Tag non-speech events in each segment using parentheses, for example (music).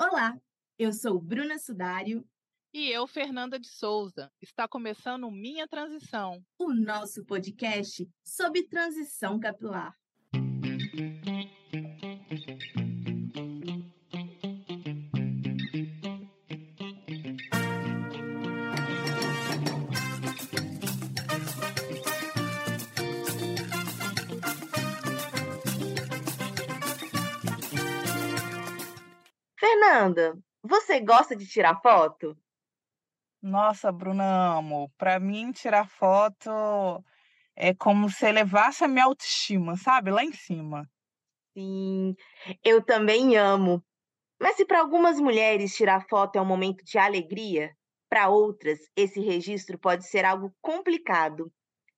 Olá, eu sou Bruna Sudário. E eu, Fernanda de Souza. Está começando Minha Transição, o nosso podcast sobre transição capilar. Fernanda, você gosta de tirar foto? Nossa, Bruna, amo. Para mim, tirar foto é como se elevasse a minha autoestima, sabe? Lá em cima. Sim, eu também amo. Mas se para algumas mulheres tirar foto é um momento de alegria, para outras esse registro pode ser algo complicado.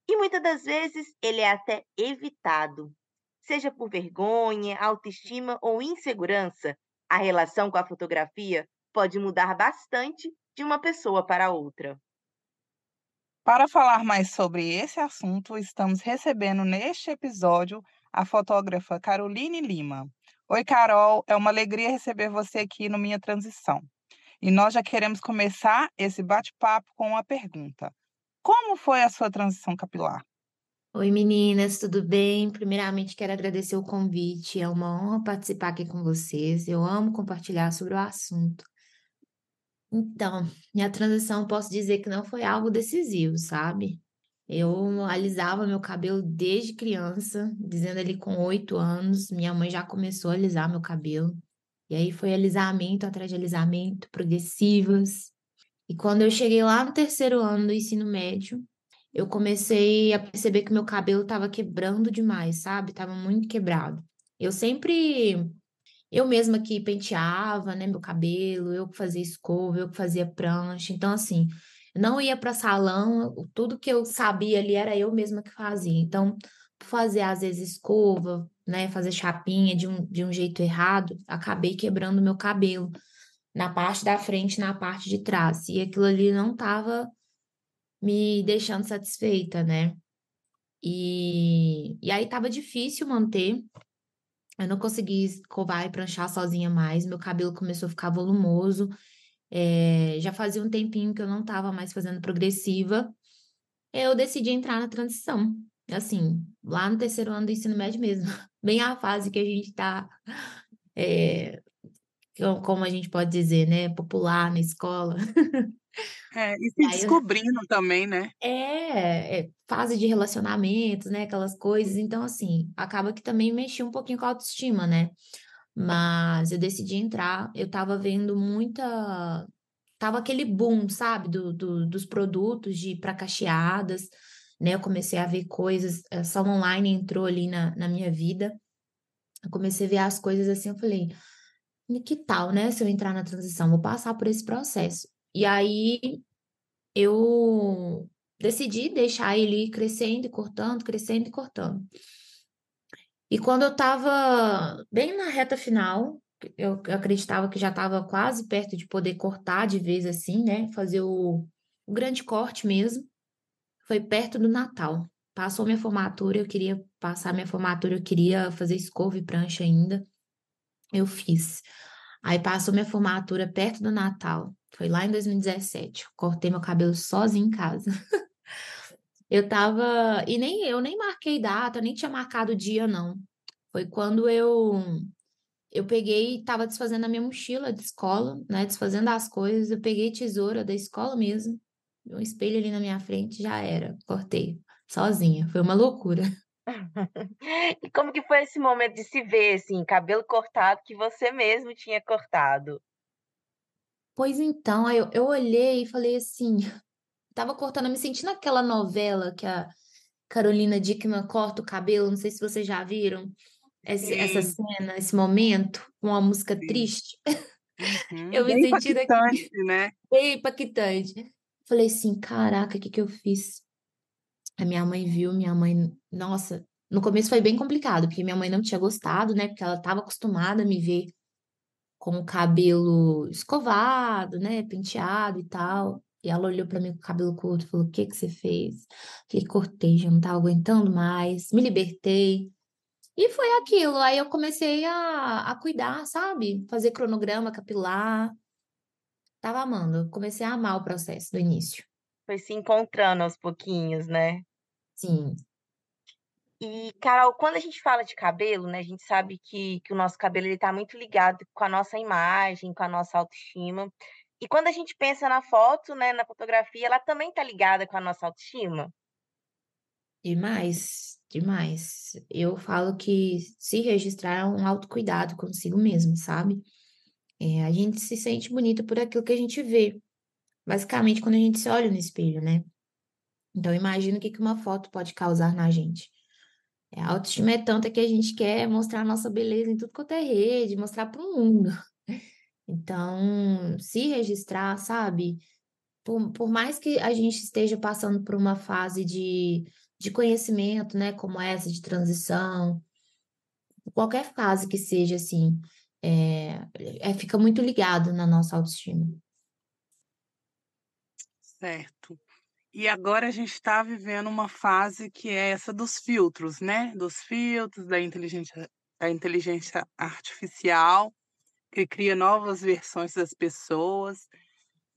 E muitas das vezes ele é até evitado. Seja por vergonha, autoestima ou insegurança, a relação com a fotografia pode mudar bastante de uma pessoa para outra. Para falar mais sobre esse assunto, estamos recebendo neste episódio a fotógrafa Caroline Lima. Oi, Carol, é uma alegria receber você aqui no Minha Transição. E nós já queremos começar esse bate-papo com uma pergunta: Como foi a sua transição capilar? Oi, meninas, tudo bem? Primeiramente, quero agradecer o convite. É uma honra participar aqui com vocês. Eu amo compartilhar sobre o assunto. Então, minha transição, posso dizer que não foi algo decisivo, sabe? Eu alisava meu cabelo desde criança, dizendo ali com oito anos. Minha mãe já começou a alisar meu cabelo. E aí foi alisamento atrás de alisamento, progressivas. E quando eu cheguei lá no terceiro ano do ensino médio, eu comecei a perceber que meu cabelo estava quebrando demais, sabe? Tava muito quebrado. Eu sempre, eu mesma que penteava, né, meu cabelo, eu que fazia escova, eu que fazia prancha. Então, assim, não ia para salão, tudo que eu sabia ali era eu mesma que fazia. Então, fazer às vezes escova, né, fazer chapinha de um, de um jeito errado, acabei quebrando meu cabelo na parte da frente, na parte de trás. E aquilo ali não estava me deixando satisfeita, né? E, e aí tava difícil manter. Eu não consegui escovar e pranchar sozinha mais. Meu cabelo começou a ficar volumoso. É, já fazia um tempinho que eu não estava mais fazendo progressiva. Eu decidi entrar na transição. Assim, lá no terceiro ano do ensino médio mesmo. (laughs) Bem a fase que a gente está, é, como a gente pode dizer, né? Popular na escola. É, e (laughs) se descobrindo também, né? É, é, fase de relacionamentos, né? Aquelas coisas. Então, assim, acaba que também mexi um pouquinho com a autoestima, né? Mas eu decidi entrar, eu tava vendo muita. Tava aquele boom, sabe? Do, do dos produtos de para cacheadas, né? Eu comecei a ver coisas, a sala online entrou ali na, na minha vida. Eu comecei a ver as coisas assim, eu falei, que tal, né? Se eu entrar na transição, vou passar por esse processo. E aí eu decidi deixar ele ir crescendo e cortando, crescendo e cortando. E quando eu estava bem na reta final, eu acreditava que já estava quase perto de poder cortar de vez assim, né? Fazer o, o grande corte mesmo. Foi perto do Natal. Passou minha formatura, eu queria passar minha formatura, eu queria fazer escova e prancha ainda. Eu fiz. Aí passou minha formatura perto do Natal. Foi lá em 2017. Cortei meu cabelo sozinho em casa. (laughs) eu tava. E nem eu nem marquei data, nem tinha marcado dia, não. Foi quando eu eu peguei e tava desfazendo a minha mochila de escola, né? Desfazendo as coisas. Eu peguei tesoura da escola mesmo, um espelho ali na minha frente, já era. Cortei, sozinha. Foi uma loucura. (laughs) e como que foi esse momento de se ver, assim, cabelo cortado que você mesmo tinha cortado? Pois então, eu, eu olhei e falei assim, (laughs) tava cortando, eu me senti naquela novela que a Carolina Dickman corta o cabelo, não sei se vocês já viram esse, essa cena, esse momento, com uma música Sim. triste. (laughs) Uhum. Eu me Bem senti daqui. né? Bem impactante. Falei assim, caraca, o que que eu fiz? A minha mãe viu, minha mãe, nossa, no começo foi bem complicado, porque minha mãe não tinha gostado, né? Porque ela estava acostumada a me ver com o cabelo escovado, né, penteado e tal. E ela olhou para mim com o cabelo curto falou: O que que você fez? Falei: Cortei, já não tava aguentando mais, me libertei. E foi aquilo. Aí eu comecei a, a cuidar, sabe? Fazer cronograma capilar. Tava amando. Comecei a amar o processo do início. Foi se encontrando aos pouquinhos, né? Sim. E, Carol, quando a gente fala de cabelo, né, a gente sabe que, que o nosso cabelo ele tá muito ligado com a nossa imagem, com a nossa autoestima. E quando a gente pensa na foto, né, na fotografia, ela também tá ligada com a nossa autoestima? Demais, demais. Eu falo que se registrar é um autocuidado consigo mesmo, sabe? É, a gente se sente bonita por aquilo que a gente vê. Basicamente, quando a gente se olha no espelho, né? Então, imagina o que uma foto pode causar na gente. É, a autoestima é tanta que a gente quer mostrar a nossa beleza em tudo quanto é rede, mostrar para o mundo. Então, se registrar, sabe? Por, por mais que a gente esteja passando por uma fase de, de conhecimento, né? Como essa, de transição, qualquer fase que seja assim, é, é, fica muito ligado na nossa autoestima. Certo. E agora a gente está vivendo uma fase que é essa dos filtros, né? Dos filtros, da inteligência, da inteligência artificial, que cria novas versões das pessoas.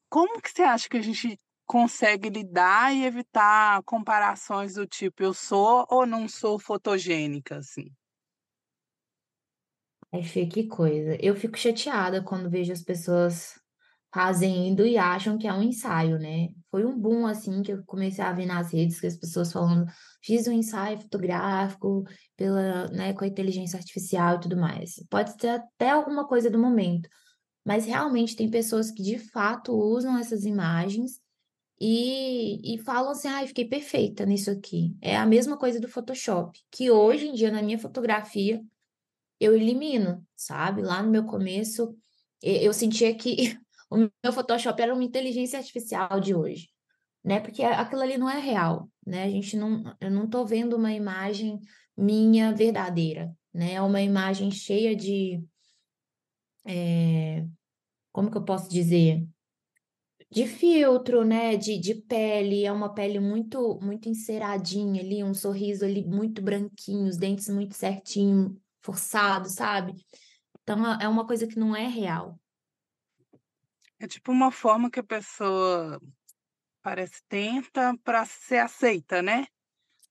Como que você acha que a gente consegue lidar e evitar comparações do tipo eu sou ou não sou fotogênica, assim? Fê, que coisa. Eu fico chateada quando vejo as pessoas fazendo e acham que é um ensaio, né? Foi um boom, assim, que eu comecei a ver nas redes, que as pessoas falando, fiz um ensaio fotográfico pela, né, com a inteligência artificial e tudo mais. Pode ser até alguma coisa do momento, mas realmente tem pessoas que de fato usam essas imagens e, e falam assim, ai, fiquei perfeita nisso aqui. É a mesma coisa do Photoshop, que hoje em dia, na minha fotografia, eu elimino, sabe? Lá no meu começo, eu sentia que (laughs) o meu Photoshop era uma inteligência artificial de hoje, né? Porque aquilo ali não é real, né? A gente não, eu não tô vendo uma imagem minha verdadeira, né? É uma imagem cheia de, é, como que eu posso dizer? De filtro, né? De, de pele, é uma pele muito, muito enceradinha ali, um sorriso ali muito branquinho, os dentes muito certinho, forçado, sabe? Então é uma coisa que não é real. É tipo uma forma que a pessoa parece tenta para ser aceita, né?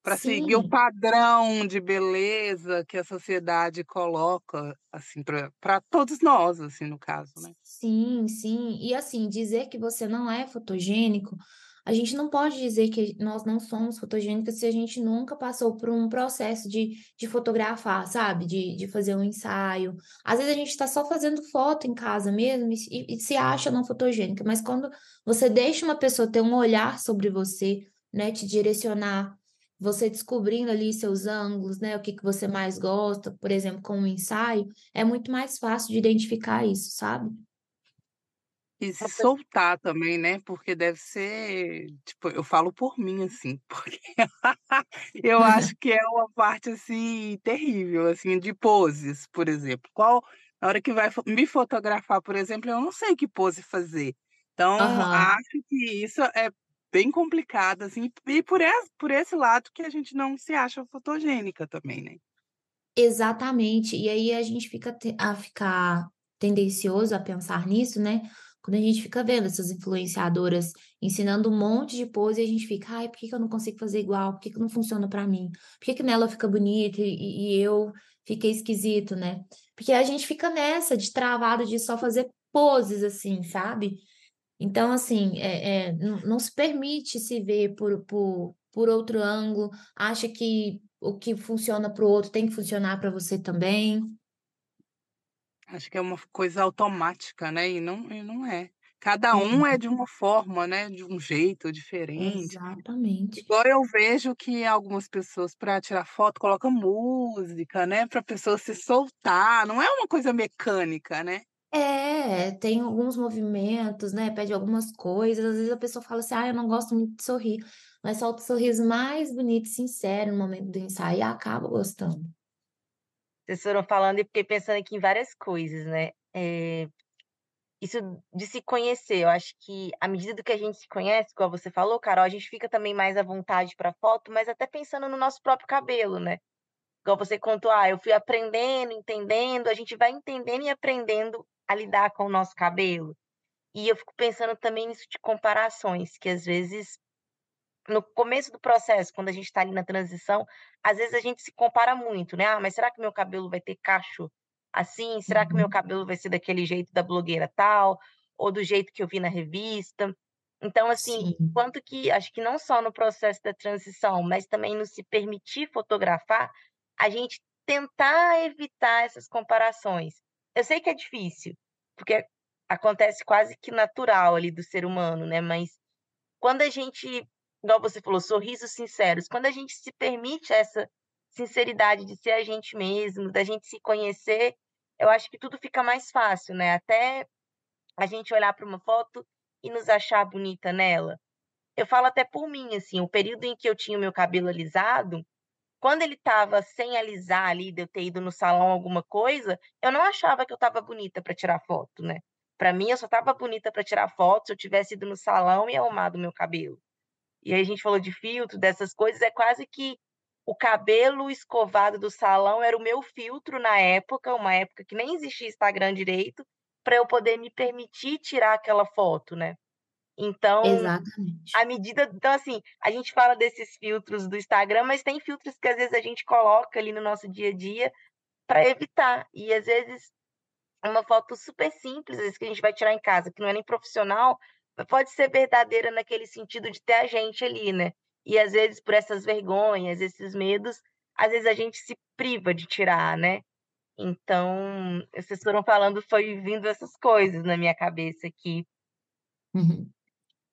Para seguir o padrão de beleza que a sociedade coloca, assim, para todos nós, assim, no caso, né? Sim, sim. E assim, dizer que você não é fotogênico, a gente não pode dizer que nós não somos fotogênicas se a gente nunca passou por um processo de, de fotografar, sabe? De, de fazer um ensaio. Às vezes a gente está só fazendo foto em casa mesmo e, e se acha não fotogênica, mas quando você deixa uma pessoa ter um olhar sobre você, né, te direcionar, você descobrindo ali seus ângulos, né, o que que você mais gosta, por exemplo, com um ensaio, é muito mais fácil de identificar isso, sabe? E se (laughs) soltar também, né? Porque deve ser, tipo, eu falo por mim, assim, (laughs) porque eu acho que é uma parte, assim, terrível, assim, de poses, por exemplo. Qual, na hora que vai me fotografar, por exemplo, eu não sei que pose fazer. Então, Aham. acho que isso é bem complicado, assim, e por esse, por esse lado que a gente não se acha fotogênica também, né? Exatamente. E aí a gente fica a ficar tendencioso a pensar nisso, né? Quando a gente fica vendo essas influenciadoras ensinando um monte de pose a gente fica, ai, por que que eu não consigo fazer igual? Por que que não funciona pra mim? Por que que nela fica bonito e, e eu fiquei esquisito, né? Porque a gente fica nessa de travado de só fazer poses assim, sabe? Então, assim, é, é, não, não se permite se ver por, por, por outro ângulo, acha que o que funciona para o outro tem que funcionar para você também. Acho que é uma coisa automática, né? E não, e não é. Cada um é de uma forma, né? De um jeito diferente. Exatamente. Igual eu vejo que algumas pessoas, para tirar foto, colocam música, né? Para a pessoa se soltar. Não é uma coisa mecânica, né? É, tem alguns movimentos, né? Pede algumas coisas. Às vezes a pessoa fala assim: ah, eu não gosto muito de sorrir, mas solta o sorriso mais bonito e sincero no momento do ensaio e acaba gostando. Vocês foram falando e fiquei pensando aqui em várias coisas, né? Eh, isso de se conhecer, eu acho que à medida do que a gente se conhece, igual você falou, Carol, a gente fica também mais à vontade para foto, mas até pensando no nosso próprio cabelo, né? igual você contou, ah, eu fui aprendendo, entendendo, a gente vai entendendo e aprendendo a lidar com o nosso cabelo. E eu fico pensando também nisso de comparações, que às vezes, no começo do processo, quando a gente está ali na transição, às vezes a gente se compara muito, né? Ah, mas será que meu cabelo vai ter cacho assim? Será que meu Uhum. cabelo vai ser daquele jeito da blogueira tal? Ou do jeito que eu vi na revista? Então, assim, Sim. quanto que, acho que não só no processo da transição, mas também no se permitir fotografar, a gente tentar evitar essas comparações. Eu sei que é difícil, porque acontece quase que natural ali do ser humano, né? Mas quando a gente, igual você falou, sorrisos sinceros, quando a gente se permite essa sinceridade de ser a gente mesmo, da gente se conhecer, eu acho que tudo fica mais fácil, né? Até a gente olhar para uma foto e nos achar bonita nela. Eu falo até por mim, assim, o período em que eu tinha o meu cabelo alisado, quando ele estava sem alisar ali, de eu ter ido no salão alguma coisa, eu não achava que eu estava bonita para tirar foto, né? Para mim, eu só estava bonita para tirar foto se eu tivesse ido no salão e arrumado o meu cabelo. E aí a gente falou de filtro, dessas coisas, é quase que o cabelo escovado do salão era o meu filtro na época, uma época que nem existia Instagram direito, para eu poder me permitir tirar aquela foto, né? Então, Exatamente. à medida. Então, assim, a gente fala desses filtros do Instagram, mas tem filtros que às vezes a gente coloca ali no nosso dia a dia para evitar. E às vezes uma foto super simples, às vezes que a gente vai tirar em casa, que não é nem profissional, pode ser verdadeira naquele sentido de ter a gente ali, né? E às vezes por essas vergonhas, esses medos, às vezes a gente se priva de tirar, né? Então, vocês foram falando, foi vindo essas coisas na minha cabeça aqui. Uhum.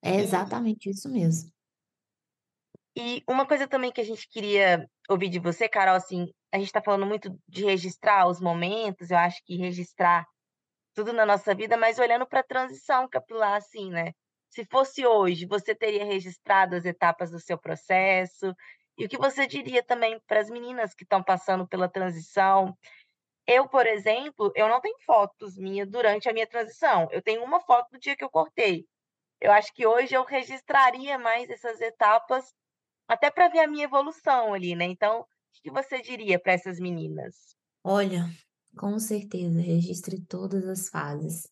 É exatamente isso mesmo. e uma coisa também que a gente queria ouvir de você, Carol, assim, a gente está falando muito de registrar os momentos, eu acho que registrar tudo na nossa vida, mas olhando para a transição capilar, assim, né? Se fosse hoje, você teria registrado as etapas do seu processo? E o que você diria também para as meninas que estão passando pela transição? Eu, por exemplo, eu não tenho fotos minhas durante a minha transição. Eu tenho uma foto do dia que eu cortei. Eu acho que hoje eu registraria mais essas etapas, até para ver a minha evolução ali, né? Então, o que você diria para essas meninas? Olha, com certeza, registre todas as fases.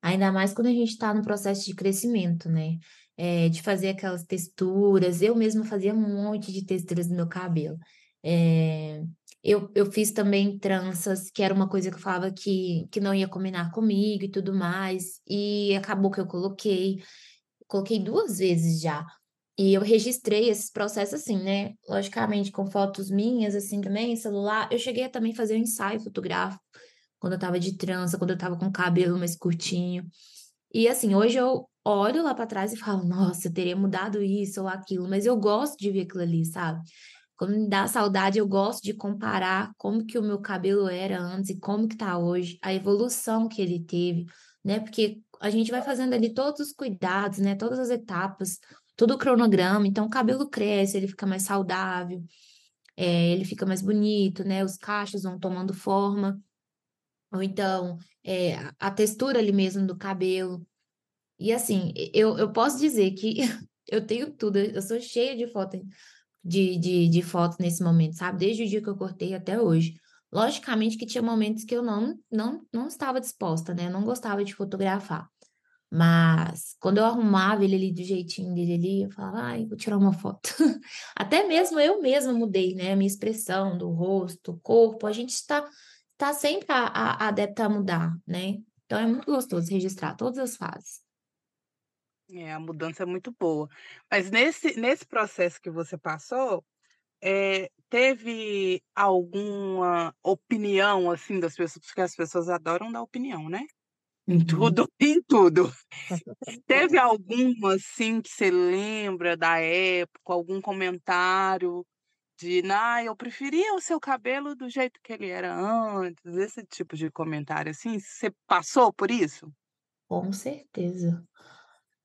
Ainda mais quando a gente está no processo de crescimento, né? Eh, de fazer aquelas texturas. Eu mesma fazia um monte de texturas no meu cabelo. Eh, eu, eu fiz também tranças, que era uma coisa que eu falava que, que não ia combinar comigo e tudo mais. E acabou que eu coloquei. Coloquei duas vezes já. E eu registrei esses processos assim, né? Logicamente, com fotos minhas, assim, também, celular. Eu cheguei a também fazer um ensaio fotográfico quando eu tava de trança, quando eu tava com o cabelo mais curtinho. E assim, hoje eu olho lá pra trás e falo, nossa, eu teria mudado isso ou aquilo, mas eu gosto de ver aquilo ali, sabe? Quando me dá saudade, eu gosto de comparar como que o meu cabelo era antes e como que tá hoje, a evolução que ele teve, né? Porque a gente vai fazendo ali todos os cuidados, né? Todas as etapas, todo o cronograma, então o cabelo cresce, ele fica mais saudável, eh, ele fica mais bonito, né? Os cachos vão tomando forma, ou então eh, a textura ali mesmo do cabelo. E assim, eu, eu posso dizer que (laughs) eu tenho tudo, eu sou cheia de foto, de, de, de fotos nesse momento, sabe? Desde o dia que eu cortei até hoje. Logicamente que tinha momentos que eu não, não, não estava disposta, né? Eu não gostava de fotografar. Mas quando eu arrumava ele ali do jeitinho dele ali, eu falava, ai, vou tirar uma foto. (laughs) Até mesmo eu mesma mudei, né? A minha expressão do rosto, corpo, a gente está tá sempre a, a, adepta a mudar, né? Então é muito gostoso registrar todas as fases. É, a mudança é muito boa. Mas nesse, nesse processo que você passou, eh, teve alguma opinião assim das pessoas, porque as pessoas adoram dar opinião, né? Em Uhum. tudo, em tudo. (laughs) Teve alguma assim que você lembra da época, algum comentário de, ah, eu preferia o seu cabelo do jeito que ele era antes, esse tipo de comentário assim, você passou por isso? Com certeza.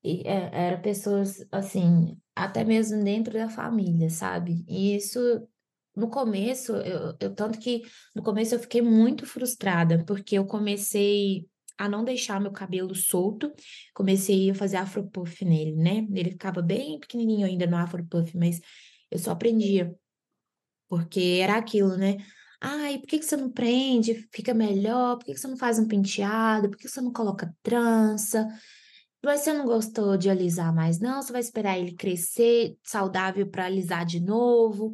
E é, era pessoas assim, até mesmo dentro da família, sabe? E isso no começo, eu, eu tanto que no começo eu fiquei muito frustrada, porque eu comecei a não deixar meu cabelo solto, comecei a fazer afro puff nele, né? Ele ficava bem pequenininho ainda no afro puff, mas eu só prendia Porque era aquilo, né? Ai, por que que você não prende? Fica melhor. Por que que você não faz um penteado? Por que você não coloca trança? Mas você não gostou de alisar mais, não? Você vai esperar ele crescer saudável para alisar de novo?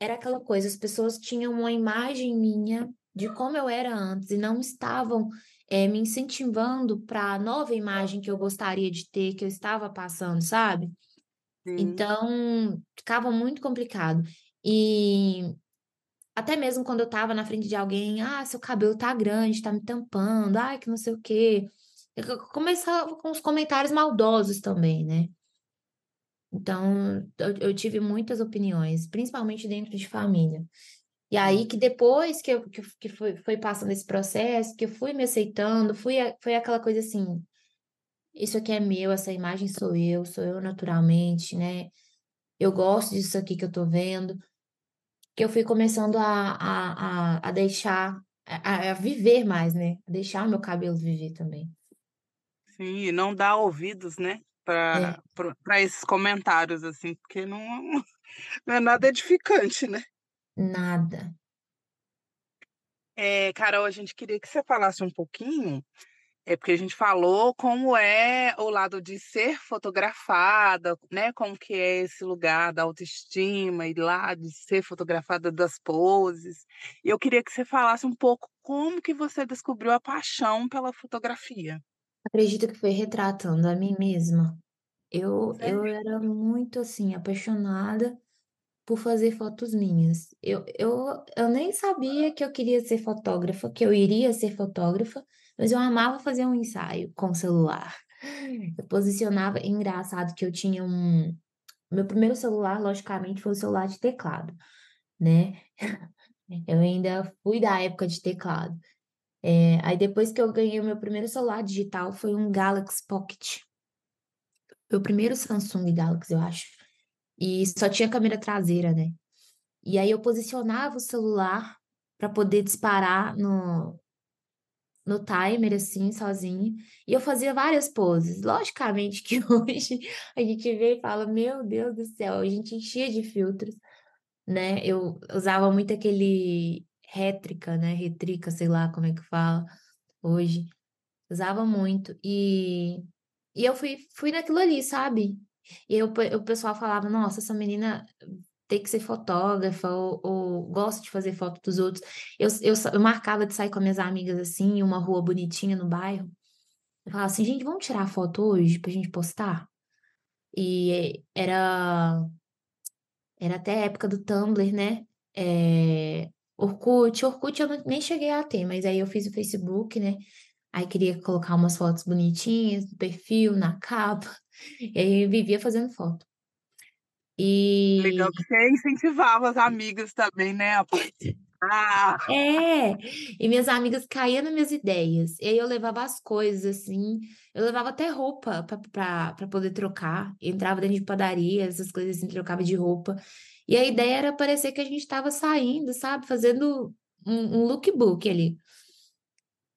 Era aquela coisa, as pessoas tinham uma imagem minha de como eu era antes e não estavam é, me incentivando para a nova imagem que eu gostaria de ter, que eu estava passando, sabe? Sim. Então, ficava muito complicado. E até mesmo quando eu estava na frente de alguém, ah, seu cabelo tá grande, tá me tampando, ai, que não sei o quê. Eu começava com os comentários maldosos também, né? Então, eu, eu tive muitas opiniões, principalmente dentro de família. E aí que depois que, eu, que, que foi, foi passando esse processo, que eu fui me aceitando, fui, foi aquela coisa assim, isso aqui é meu, essa imagem sou eu, sou eu naturalmente, né? Eu gosto disso aqui que eu tô vendo. Que eu fui começando a, a, a, a deixar, a, a viver mais, né? A deixar o meu cabelo viver também. Sim, e não dar ouvidos, né? É, Para esses comentários, assim, porque não, (laughs) não é nada edificante, né? Nada. É, Carol, a gente queria que você falasse um pouquinho, é porque a gente falou como é o lado de ser fotografada, né? Como que é esse lugar da autoestima e lá de ser fotografada das poses. E eu queria que você falasse um pouco como que você descobriu a paixão pela fotografia. Acredito que foi retratando a mim mesma. Eu, eu era muito assim, apaixonada por fazer fotos minhas. Eu, eu, eu nem sabia que eu queria ser fotógrafa, que eu iria ser fotógrafa, mas eu amava fazer um ensaio com o celular. Eu posicionava, engraçado que eu tinha um. Meu primeiro celular, logicamente, foi o celular de teclado, né? Eu ainda fui da época de teclado. É, aí depois que eu ganhei o meu primeiro celular digital, foi um Galaxy Pocket. Foi o primeiro Samsung Galaxy, eu acho. E só tinha câmera traseira, né? E aí eu posicionava o celular para poder disparar no, no timer, assim, sozinho. E eu fazia várias poses. Logicamente que (laughs) hoje a gente vê e fala, meu Deus do céu, a gente enchia de filtros, né? Eu usava muito aquele rétrica, né? Retrica, sei lá como é que fala hoje. Usava muito. E, e eu fui, fui naquilo ali, sabe? E aí o, pe- o pessoal falava, nossa, essa menina tem que ser fotógrafa ou, ou gosta de fazer foto dos outros. Eu, eu, eu marcava de sair com as minhas amigas assim, em uma rua bonitinha no bairro. Eu falava assim, gente, vamos tirar foto hoje pra gente postar? E era, era até época do Tumblr, né? É, Orkut, Orkut eu nem cheguei a ter, mas aí eu fiz o Facebook, né? Aí queria colocar umas fotos bonitinhas no perfil, na capa. E aí vivia fazendo foto. Legal E que você incentivava as amigas também, né? A participar. é, e minhas amigas caíam nas minhas ideias. E aí eu levava as coisas assim, eu levava até roupa para poder trocar. Entrava dentro de padaria, essas coisas assim, trocava de roupa. E a ideia era parecer que a gente estava saindo, sabe? Fazendo um, um lookbook ali.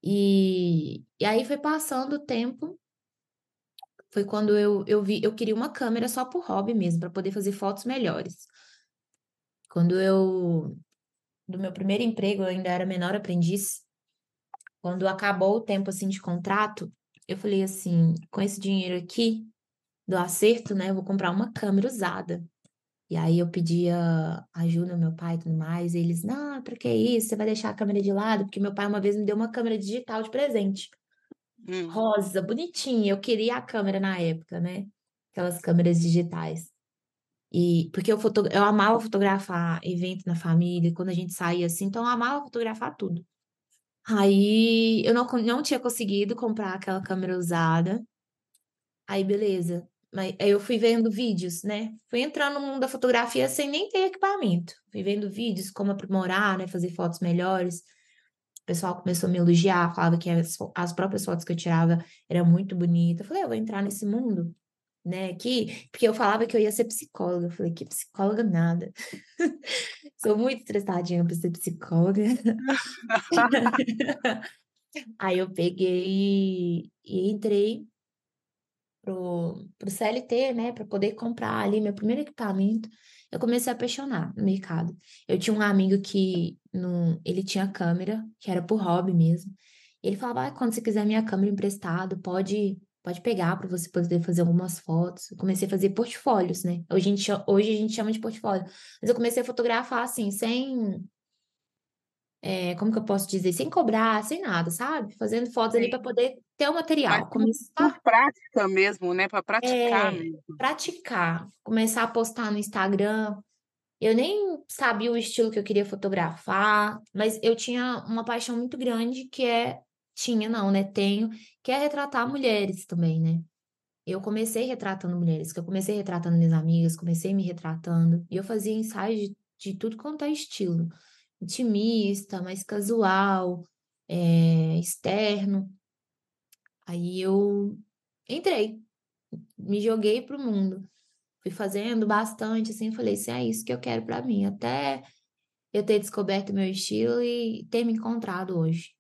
E, e aí foi passando o tempo. Foi quando eu, eu vi, eu queria uma câmera só por hobby mesmo, para poder fazer fotos melhores. Quando eu, do meu primeiro emprego, eu ainda era menor aprendiz. Quando acabou o tempo assim de contrato, eu falei assim, com esse dinheiro aqui do acerto, né, eu vou comprar uma câmera usada. E aí eu pedia ajuda ao meu pai e tudo mais, e eles, não, pra que isso? Você vai deixar a câmera de lado? Porque meu pai uma vez me deu uma câmera digital de presente Hum. rosa, bonitinha. Eu queria a câmera na época, né? Aquelas câmeras digitais. E porque eu, foto... eu amava fotografar evento na família, quando a gente saía assim, então eu amava fotografar tudo. Aí eu não, não tinha conseguido comprar aquela câmera usada. Aí beleza. Mas aí eu fui vendo vídeos, né? Fui entrando no mundo da fotografia sem nem ter equipamento. Fui vendo vídeos, como aprimorar, né? Fazer fotos melhores. O pessoal começou a me elogiar, falava que as, as próprias fotos que eu tirava eram muito bonitas. Eu falei, "Ah, eu vou entrar nesse mundo, né? Que, porque eu falava que eu ia ser psicóloga. Eu falei, que psicóloga nada. (laughs) Sou muito estressadinha para ser psicóloga. (laughs) (laughs) Aí eu peguei e entrei pro, pro CLT, né, para poder comprar ali meu primeiro equipamento, eu comecei a apaixonar no mercado. Eu tinha um amigo que no, ele tinha câmera, que era por hobby mesmo. Ele falava, ah, quando você quiser minha câmera emprestado, pode pode pegar para você poder fazer algumas fotos. Eu comecei a fazer portfólios, né? Hoje a gente, hoje a gente chama de portfólio. Mas eu comecei a fotografar assim, sem é, como que eu posso dizer, sem cobrar, sem nada, sabe? Fazendo fotos ali para poder ter o material. Começar... Por prática mesmo, né? Para praticar é, mesmo. Praticar. Começar a postar no Instagram. Eu nem sabia o estilo que eu queria fotografar, mas eu tinha uma paixão muito grande que é. Tinha, não, né? Tenho, que é retratar mulheres também, né? Eu comecei retratando mulheres, que eu comecei retratando minhas amigas, comecei me retratando, e eu fazia ensaios de, de tudo quanto é estilo intimista, mais casual, é, externo. Aí eu entrei, me joguei pro mundo. Fui fazendo bastante, assim, falei, se é isso que eu quero para mim, até eu ter descoberto meu estilo e ter me encontrado hoje.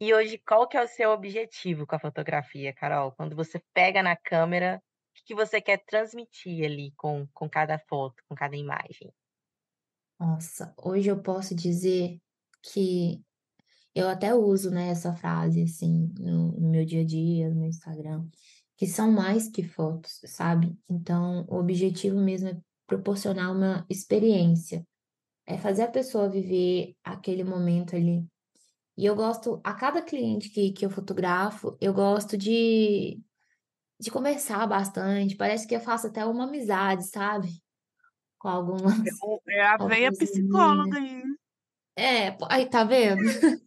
E hoje, qual que é o seu objetivo com a fotografia, Carol? Quando você pega na câmera, o que você quer transmitir ali com, com cada foto, com cada imagem? Nossa, hoje eu posso dizer que eu até uso, né, essa frase, assim, no, no meu dia a dia, no meu Instagram, que são mais que fotos, sabe? Então, o objetivo mesmo é proporcionar uma experiência, é fazer a pessoa viver aquele momento ali. E eu gosto, a cada cliente que, que eu fotografo, eu gosto de de conversar bastante, parece que eu faço até uma amizade, sabe? Com algumas. É, é a veia psicóloga aí. É, aí tá vendo? (laughs)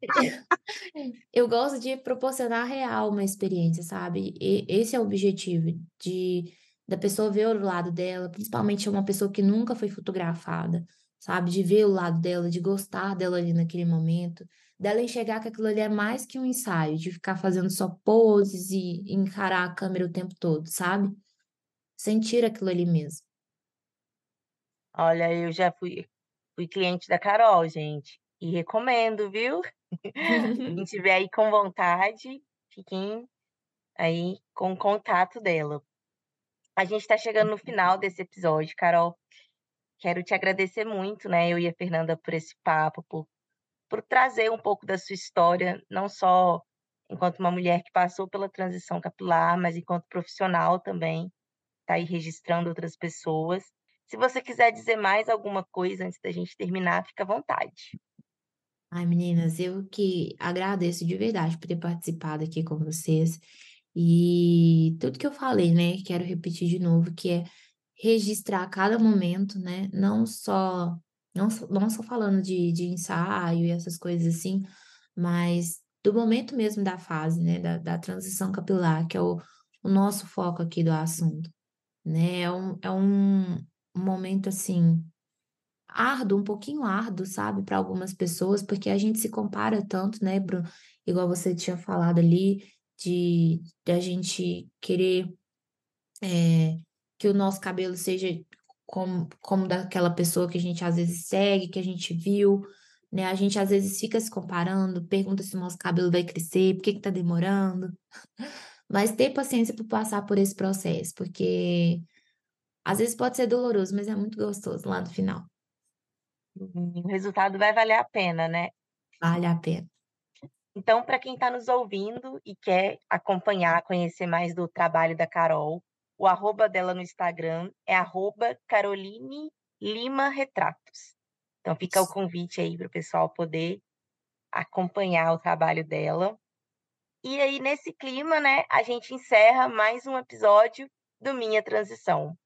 (laughs) eu gosto de proporcionar real uma experiência, sabe? E esse é o objetivo de da pessoa ver o lado dela, principalmente uma pessoa que nunca foi fotografada, sabe? De ver o lado dela, de gostar dela ali naquele momento, dela enxergar que aquilo ali é mais que um ensaio, de ficar fazendo só poses e encarar a câmera o tempo todo, sabe? Sentir aquilo ali mesmo. Olha, eu já fui, fui cliente da Carol, gente, e recomendo, viu? (laughs) Quem (laughs) tiver aí com vontade, fiquem aí com o contato dela. A gente está chegando no final desse episódio, Carol. Quero te agradecer muito, né, eu e a Fernanda, por esse papo, por por trazer um pouco da sua história, não só enquanto uma mulher que passou pela transição capilar, mas enquanto profissional também, está aí registrando outras pessoas. Se você quiser dizer mais alguma coisa antes da gente terminar, fica à vontade. Ai, meninas, eu que agradeço de verdade por ter participado aqui com vocês. E tudo que eu falei, né? Quero repetir de novo, que é registrar cada momento, né? Não só não, não só falando de, de ensaio e essas coisas assim, mas do momento mesmo da fase, né, da, da transição capilar, que é o, o nosso foco aqui do assunto, né, é um, é um momento, assim, árduo, um pouquinho árduo, sabe, para algumas pessoas, porque a gente se compara tanto, né, Bruno, igual você tinha falado ali, de, de a gente querer é, que o nosso cabelo seja como, como daquela pessoa que a gente às vezes segue, que a gente viu, né? A gente às vezes fica se comparando, pergunta se o nosso cabelo vai crescer, por que que tá demorando. (laughs) Mas ter paciência para passar por esse processo, porque às vezes pode ser doloroso, mas é muito gostoso lá no final. Uhum, o resultado vai valer a pena, né? Vale a pena. Então, para quem está nos ouvindo e quer acompanhar, conhecer mais do trabalho da Carol, o arroba dela no Instagram é arroba Caroline Lima Retratos. Então fica o convite aí para o pessoal poder acompanhar o trabalho dela. E aí, nesse clima, né, a gente encerra mais um episódio do Minha Transição.